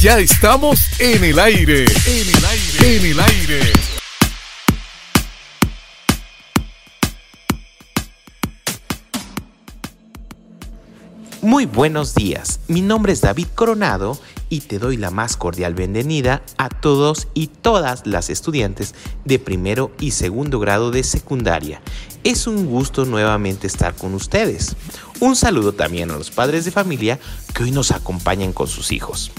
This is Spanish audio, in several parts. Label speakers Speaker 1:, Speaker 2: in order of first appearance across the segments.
Speaker 1: Ya estamos en el aire. En el aire. En el aire.
Speaker 2: Muy buenos días, mi nombre es David Coronado y te doy la más cordial bienvenida a todos y todas las estudiantes de primero y segundo grado de secundaria. Es un gusto nuevamente estar con ustedes. Un saludo también a los padres de familia que hoy nos acompañan con sus hijos.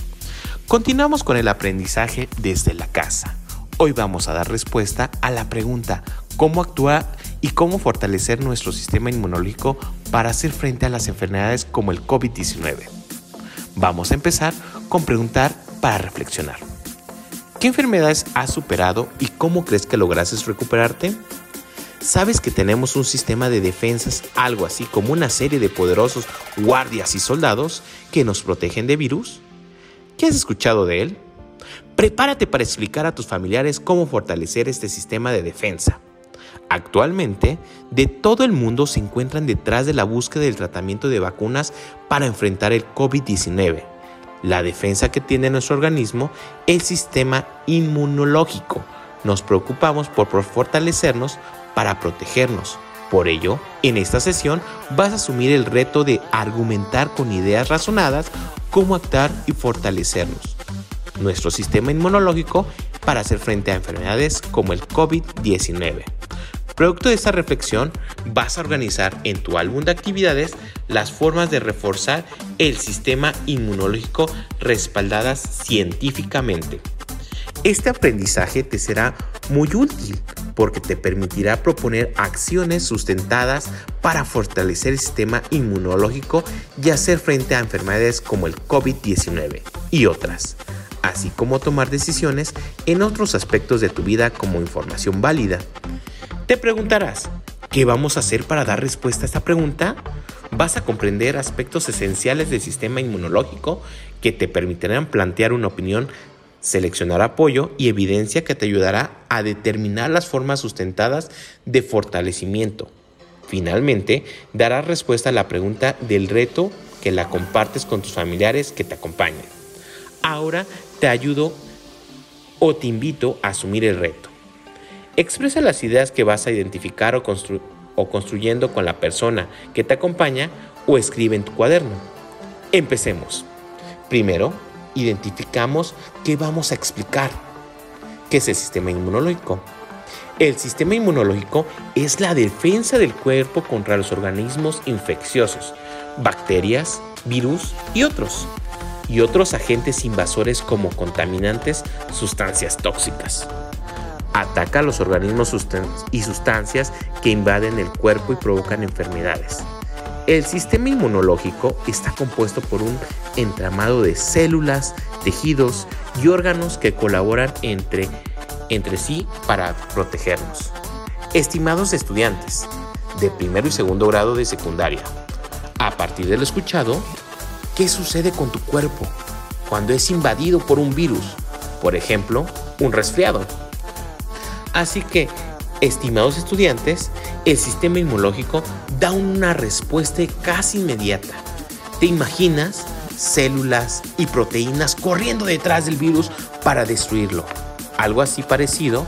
Speaker 2: Continuamos con el aprendizaje desde la casa. Hoy vamos a dar respuesta a la pregunta ¿cómo actuar y cómo fortalecer nuestro sistema inmunológico para hacer frente a las enfermedades como el COVID-19. Vamos a empezar con preguntar para reflexionar. ¿Qué enfermedades has superado y cómo crees que lograses recuperarte? ¿Sabes que tenemos un sistema de defensas, algo así como una serie de poderosos guardias y soldados que nos protegen de virus? ¿Qué has escuchado de él? Prepárate para explicar a tus familiares cómo fortalecer este sistema de defensa. Actualmente, de todo el mundo se encuentran detrás de la búsqueda del tratamiento de vacunas para enfrentar el COVID-19. La defensa que tiene nuestro organismo, el sistema inmunológico. Nos preocupamos por fortalecernos para protegernos. Por ello, en esta sesión vas a asumir el reto de argumentar con ideas razonadas cómo actuar y fortalecernos. Nuestro sistema inmunológico para hacer frente a enfermedades como el COVID-19. Producto de esta reflexión, vas a organizar en tu álbum de actividades las formas de reforzar el sistema inmunológico respaldadas científicamente. Este aprendizaje te será muy útil porque te permitirá proponer acciones sustentadas para fortalecer el sistema inmunológico y hacer frente a enfermedades como el COVID-19 y otras, así como tomar decisiones en otros aspectos de tu vida como información válida. Te preguntarás, ¿qué vamos a hacer para dar respuesta a esta pregunta? Vas a comprender aspectos esenciales del sistema inmunológico que te permitirán plantear una opinión, seleccionar apoyo y evidencia que te ayudará a determinar las formas sustentadas de fortalecimiento. Finalmente, darás respuesta a la pregunta del reto que la compartes con tus familiares que te acompañan. Ahora te ayudo o te invito a asumir el reto. Expresa las ideas que vas a identificar o, o construyendo con la persona que te acompaña o escribe en tu cuaderno. Empecemos. Primero, identificamos qué vamos a explicar. ¿Qué es el sistema inmunológico? El sistema inmunológico es la defensa del cuerpo contra los organismos infecciosos, bacterias, virus y otros, y otros agentes invasores como contaminantes, sustancias tóxicas ataca a los organismos y sustancias que invaden el cuerpo y provocan enfermedades. El sistema inmunológico está compuesto por un entramado de células, tejidos y órganos que colaboran entre, entre sí para protegernos. Estimados estudiantes de primero y segundo grado de secundaria, a partir de lo escuchado, ¿qué sucede con tu cuerpo cuando es invadido por un virus? Por ejemplo, un resfriado Así que, estimados estudiantes, el sistema inmunológico da una respuesta casi inmediata. ¿Te imaginas células y proteínas corriendo detrás del virus para destruirlo? Algo así parecido.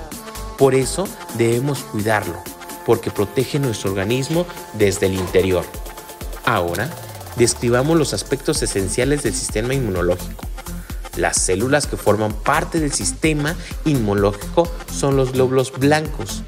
Speaker 2: Por eso debemos cuidarlo, porque protege nuestro organismo desde el interior. Ahora, describamos los aspectos esenciales del sistema inmunológico. Las células que forman parte del sistema inmunológico son los glóbulos blancos,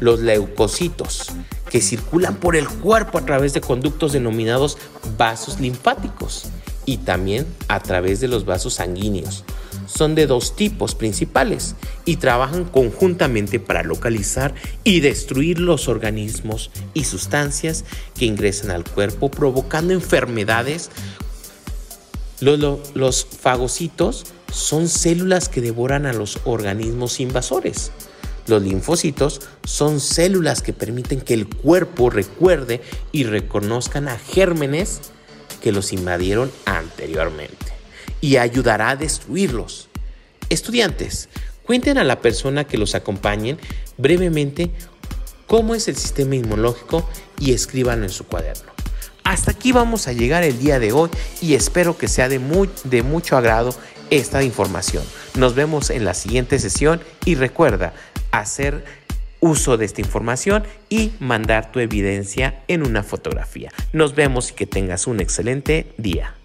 Speaker 2: los leucocitos, que circulan por el cuerpo a través de conductos denominados vasos linfáticos y también a través de los vasos sanguíneos. Son de dos tipos principales y trabajan conjuntamente para localizar y destruir los organismos y sustancias que ingresan al cuerpo provocando enfermedades los, fagocitos son células que devoran a los organismos invasores. Los linfocitos son células que permiten que el cuerpo recuerde y reconozcan a gérmenes que los invadieron anteriormente y ayudará a destruirlos. Estudiantes, cuenten a la persona que los acompañen brevemente cómo es el sistema inmunológico y escríbanlo en su cuaderno. Hasta aquí vamos a llegar el día de hoy y espero que sea de, mucho agrado esta información. Nos vemos en la siguiente sesión y recuerda hacer uso de esta información y mandar tu evidencia en una fotografía. Nos vemos y que tengas un excelente día.